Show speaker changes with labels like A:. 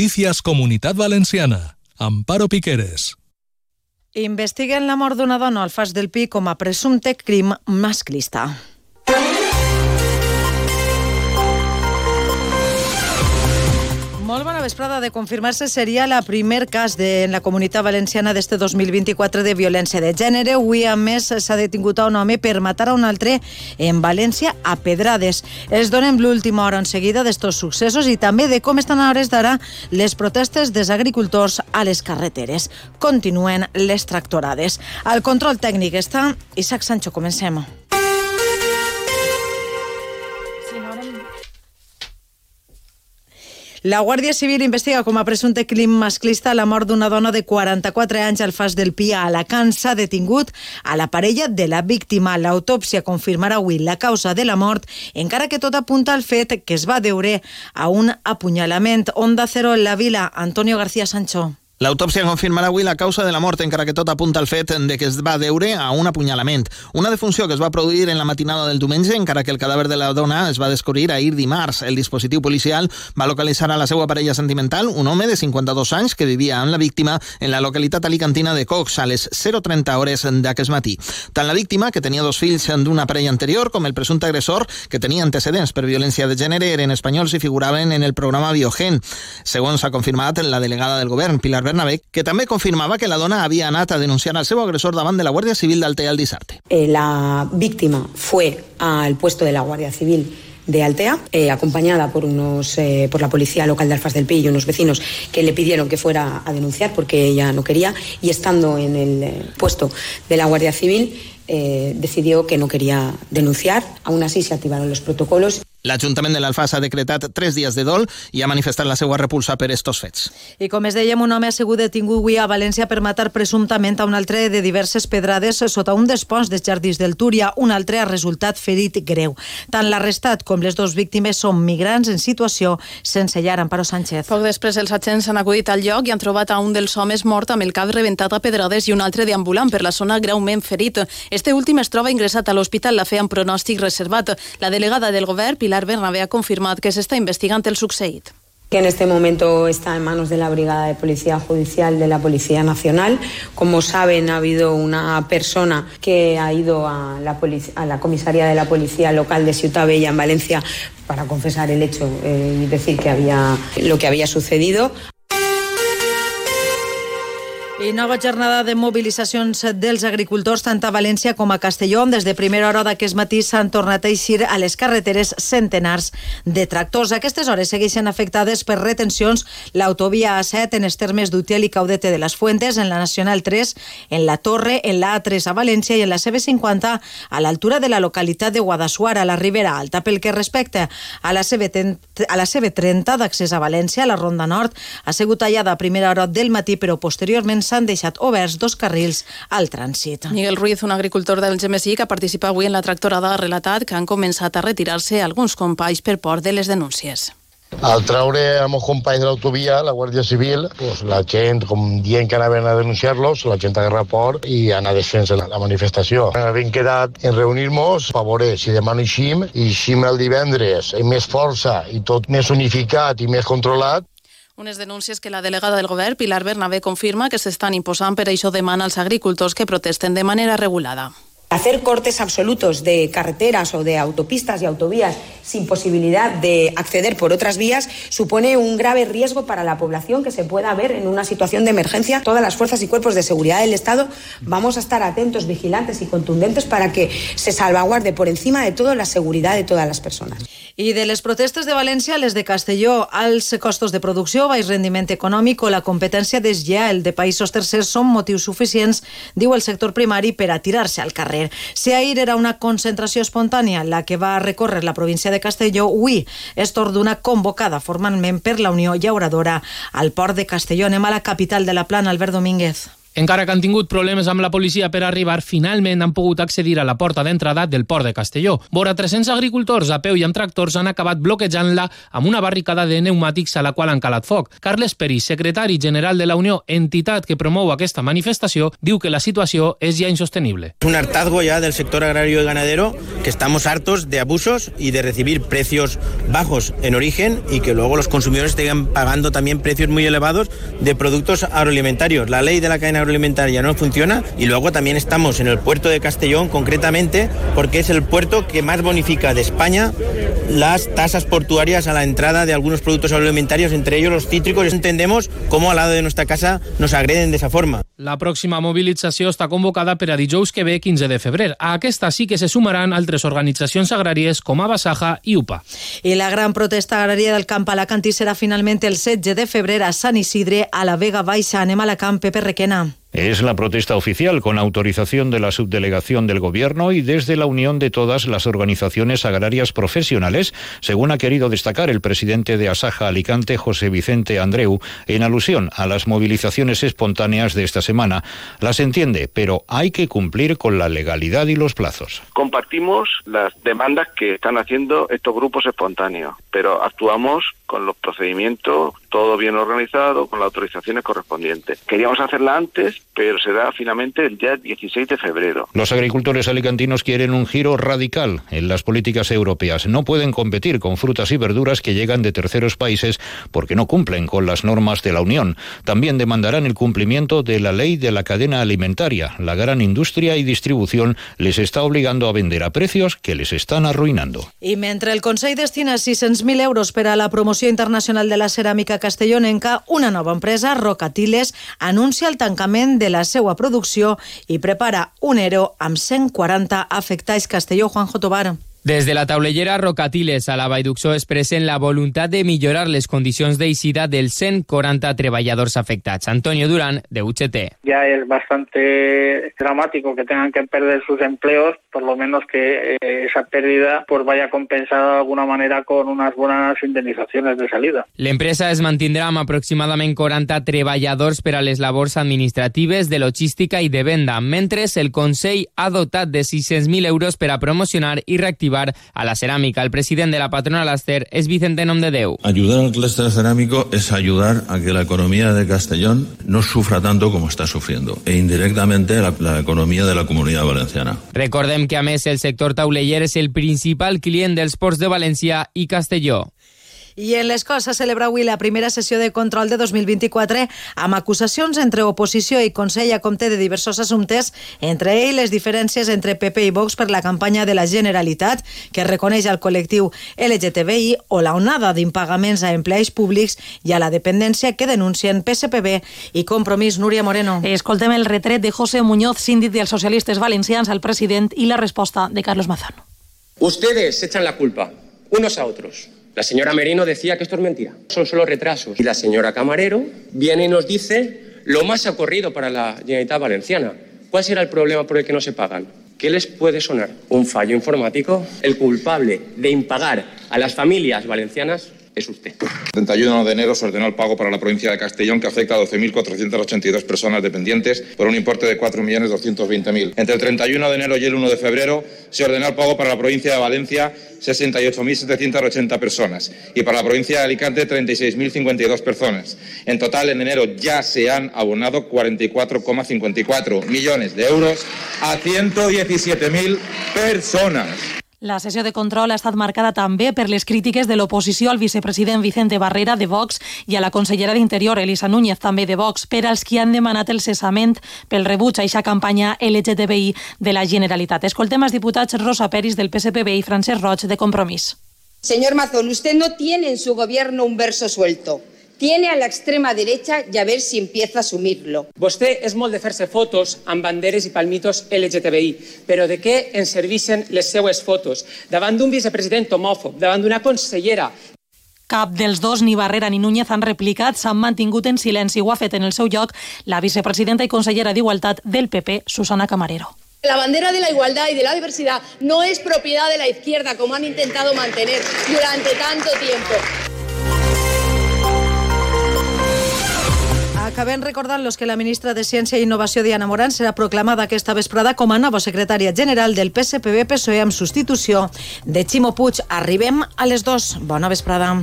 A: Notícies Comunitat Valenciana. Amparo Piqueres.
B: Investiguen la mort d'una dona al Fas del Pi com a presumpte crim masclista. Molt bona vesprada. De confirmar-se, seria la primer cas de, en la comunitat valenciana d'este 2024 de violència de gènere. Avui, a més, s'ha detingut a un home per matar a un altre en València a pedrades. Els donem l'última hora en seguida d'estos successos i també de com estan a hores d'ara les protestes dels agricultors a les carreteres. Continuen les tractorades. Al control tècnic està Isaac Sancho. Comencem. La Guàrdia Civil investiga com a presumpte crim masclista la mort d'una dona de 44 anys al Fas del Pia. A Alacant s'ha detingut a la parella de la víctima. L'autòpsia confirmarà avui la causa de la mort, encara que tot apunta al fet que es va deure a un apunyalament. Onda Cero en la Vila, Antonio García Sancho.
C: L'autòpsia confirmarà avui la causa de la mort, encara que tot apunta al fet de que es va deure a un apunyalament. Una defunció que es va produir en la matinada del diumenge, encara que el cadàver de la dona es va descobrir ahir dimarts. El dispositiu policial va localitzar a la seva parella sentimental, un home de 52 anys que vivia amb la víctima en la localitat alicantina de Cox a les 0.30 hores d'aquest matí. Tant la víctima, que tenia dos fills d'una parella anterior, com el presumpte agressor, que tenia antecedents per violència de gènere, eren espanyols i figuraven en el programa Biogen. Segons ha confirmat la delegada del govern, Pilar Bernabé, que també confirmava que la dona havia anat a denunciar al seu agressor davant de la Guàrdia Civil d'Altea el dissabte.
D: Eh, la víctima fue al puesto de la Guardia Civil de Altea, eh, acompañada por, unos, eh, por la policía local de Alfaz del Pi y unos vecinos que le pidieron que fuera a denunciar porque ella no quería y estando en el puesto de la Guardia Civil decidió que no quería denunciar. Aún así se activaron los protocolos.
C: L'Ajuntament de l'Alfàs ha decretat tres dies de dol i ha manifestat la seva repulsa per estos fets.
B: I com es dèiem, un home ha sigut detingut avui a València per matar presumptament a un altre de diverses pedrades sota un dels ponts dels Jardins del Túria. Un altre ha resultat ferit greu. Tant l'arrestat com les dues víctimes són migrants en situació sense llar. Amparo Sánchez.
E: Poc després, els agents han acudit al lloc i han trobat a un dels homes mort amb el cap rebentat a pedrades i un altre deambulant per la zona greument ferit. Este últim es troba ingressat a l'hospital La Fe amb pronòstic reservat. La delegada del govern, Pilar Bernabé, ha confirmat que s'està investigant el succeït
D: que en este momento está en manos de la Brigada de Policía Judicial de la Policía Nacional. Como saben, ha habido una persona que ha ido a la, a la comisaría de la Policía Local de Ciutat Bella, en Valencia, para confesar el hecho eh, y decir que había, lo que había sucedido.
B: I nova jornada de mobilitzacions dels agricultors tant a València com a Castelló. Des de primera hora d'aquest matí s'han tornat a eixir a les carreteres centenars de tractors. Aquestes hores segueixen afectades per retencions l'autovia A7 en els termes d'Utiel i Caudete de les Fuentes, en la Nacional 3, en la Torre, en la A3 a València i en la CB50 a l'altura de la localitat de Guadassuar, a la Ribera Alta. Pel que respecta a la, CB30, a la CB30 d'accés a València, la Ronda Nord ha sigut tallada a primera hora del matí, però posteriorment s'han deixat oberts dos carrils al trànsit.
E: Miguel Ruiz, un agricultor del GMSI que participa avui en la tractorada, ha relatat que han començat a retirar-se alguns companys per por de les denúncies.
F: Al traure amb els companys de l'autovia, la Guàrdia Civil, pues, la gent, com dient que anaven a denunciar-los, la gent agarra por i anar desfent la, la manifestació. Havem quedat en reunir-nos a veure si demà no eixim, i eixim el divendres amb més força i tot més unificat i més controlat,
E: unes denúncies que la delegada del govern, Pilar Bernabé, confirma que s'estan imposant per això demana als agricultors que protesten de manera regulada.
D: Hacer cortes absolutos de carreteras o de autopistas y autovías sin posibilidad de acceder por otras vías supone un grave riesgo para la población que se pueda ver en una situación de emergencia. Todas las fuerzas y cuerpos de seguridad del Estado vamos a estar atentos, vigilantes y contundentes para que se salvaguarde por encima de todo la seguridad de todas las personas.
B: I de les protestes de València, les de Castelló, als costos de producció, baix rendiment econòmic o la competència desllleal de països tercers són motius suficients, diu el sector primari, per a tirar-se al carrer. Si ahir era una concentració espontània la que va recórrer la província de Castelló, avui és torn d'una convocada formalment per la Unió Llauradora al port de Castelló. Anem a la capital de la Plana, Albert Domínguez.
G: Encara que han tingut problemes amb la policia per arribar, finalment han pogut accedir a la porta d'entrada del port de Castelló. Vora 300 agricultors a peu i amb tractors han acabat bloquejant-la amb una barricada de pneumàtics a la qual han calat foc. Carles Peris, secretari general de la Unió, entitat que promou aquesta manifestació, diu que la situació és ja insostenible.
H: Es un hartazgo ya del sector agrario y ganadero que estamos hartos de abusos y de recibir precios bajos en origen y que luego los consumidores estén pagando también precios muy elevados de productos agroalimentarios. La ley de la cadena agroalimentaria no funciona y luego también estamos en el puerto de Castellón concretamente porque es el puerto que más bonifica de España las tasas portuarias a la entrada de algunos productos agroalimentarios, entre ellos los cítricos. Entendemos cómo al lado de nuestra casa nos agreden de esa forma.
G: La pròxima mobilització està convocada per a dijous que ve 15 de febrer. A aquesta sí que se sumaran altres organitzacions agràries com Abasaja i UPA.
B: I la gran protesta agrària del Camp Alacantí serà finalment el 16 de febrer a Sant Isidre, a la Vega Baixa. Anem a la Camp, Pepe Requena.
I: Es la protesta oficial con autorización de la subdelegación del Gobierno y desde la unión de todas las organizaciones agrarias profesionales, según ha querido destacar el presidente de Asaja Alicante, José Vicente Andreu, en alusión a las movilizaciones espontáneas de esta semana. Las entiende, pero hay que cumplir con la legalidad y los plazos.
J: Compartimos las demandas que están haciendo estos grupos espontáneos, pero actuamos con los procedimientos, todo bien organizado, con las autorizaciones correspondientes. Queríamos hacerla antes, pero será finalmente el día 16 de febrero.
I: Los agricultores alicantinos quieren un giro radical en las políticas europeas. No pueden competir con frutas y verduras que llegan de terceros países porque no cumplen con las normas de la Unión. También demandarán el cumplimiento de la ley de la cadena alimentaria. La gran industria y distribución les está obligando a vender a precios que les están arruinando.
B: I mentre el Consell destina 600.000 euros per a la promoció internacional de la ceràmica castellonenca, una nova empresa, Rocatiles, anuncia el tancament de la seva producció i prepara un ERO amb 140 afectats. Castelló, Juanjo Tobar.
K: Des de la taulellera Rocatiles a la Vallduxó expressen la voluntat de millorar les condicions d'eixida dels 140 treballadors afectats. Antonio Durán, de UGT.
L: Ya es bastante dramático que tengan que perder sus empleos, por lo menos que eh, esa pérdida pues vaya compensada de alguna manera con unas buenas indemnizaciones de salida.
K: L'empresa es mantindrà amb aproximadament 40 treballadors per a les labors administratives, de logística i de venda, mentre el Consell ha dotat de 600.000 euros per a promocionar i reactivar a la cerámica. El presidente de la patronal Aster es Vicente Nomdedeu.
M: Ayudar al clúster cerámico es ayudar a que la economía de Castellón no sufra tanto como está sufriendo e indirectamente la, la economía de la comunidad valenciana.
K: Recordem que a més el sector tauleller és el principal client dels ports de València i Castelló.
B: I en les coses celebra avui la primera sessió de control de 2024 amb acusacions entre oposició i Consell a compte de diversos assumptes, entre ells les diferències entre PP i Vox per la campanya de la Generalitat, que reconeix al col·lectiu LGTBI, o la onada d'impagaments a empleats públics i a la dependència que denuncien PSPB i Compromís. Núria Moreno.
E: Escoltem el retret de José Muñoz, síndic dels socialistes valencians, al president i la resposta de Carlos Mazón.
N: Ustedes echan la culpa unos a otros. La señora Merino decía que esto es mentira, son solo retrasos. Y la señora Camarero viene y nos dice lo más ocurrido para la Generalitat Valenciana. ¿Cuál será el problema por el que no se pagan? ¿Qué les puede sonar? ¿Un fallo informático? El culpable de impagar a las familias valencianas
O: El 31 de enero se ordenó el pago para la provincia de Castellón que afecta a 12.482 personas dependientes por un importe de 4.220.000. Entre el 31 de enero y el 1 de febrero se ordenó el pago para la provincia de Valencia 68.780 personas y para la provincia de Alicante 36.052 personas. En total, en enero ya se han abonado 44,54 millones de euros a 117.000 personas.
E: La sessió de control ha estat marcada també per les crítiques de l'oposició al vicepresident Vicente Barrera de Vox i a la consellera d'Interior, Elisa Núñez, també de Vox, per als qui han demanat el cessament pel rebuig a eixa campanya LGTBI de la Generalitat. Escoltem els diputats Rosa Peris del PSPB i Francesc Roig de Compromís.
P: Señor Mazón, usted no tiene en su gobierno un verso suelto. Tiene a la extrema derecha y a ver si empieza a asumirlo.
N: Vostè és molt de fer-se fotos amb banderes i palmitos LGTBI, però de què ens servissen les seues fotos? Davant d'un vicepresident homòfob, davant d'una consellera
E: Cap dels dos, ni Barrera ni Núñez, han replicat, s'han mantingut en silenci. Ho ha fet en el seu lloc la vicepresidenta i consellera d'Igualtat del PP, Susana Camarero.
Q: La bandera de la igualdad y de la diversidad no es propiedad de la izquierda, como han intentado mantener durante tanto tiempo.
B: Acabem recordant-los que la ministra de Ciència i Innovació, Diana Morant, serà proclamada aquesta vesprada com a nova secretària general del PSPB-PSOE amb substitució de Ximo Puig. Arribem a les 2. Bona vesprada.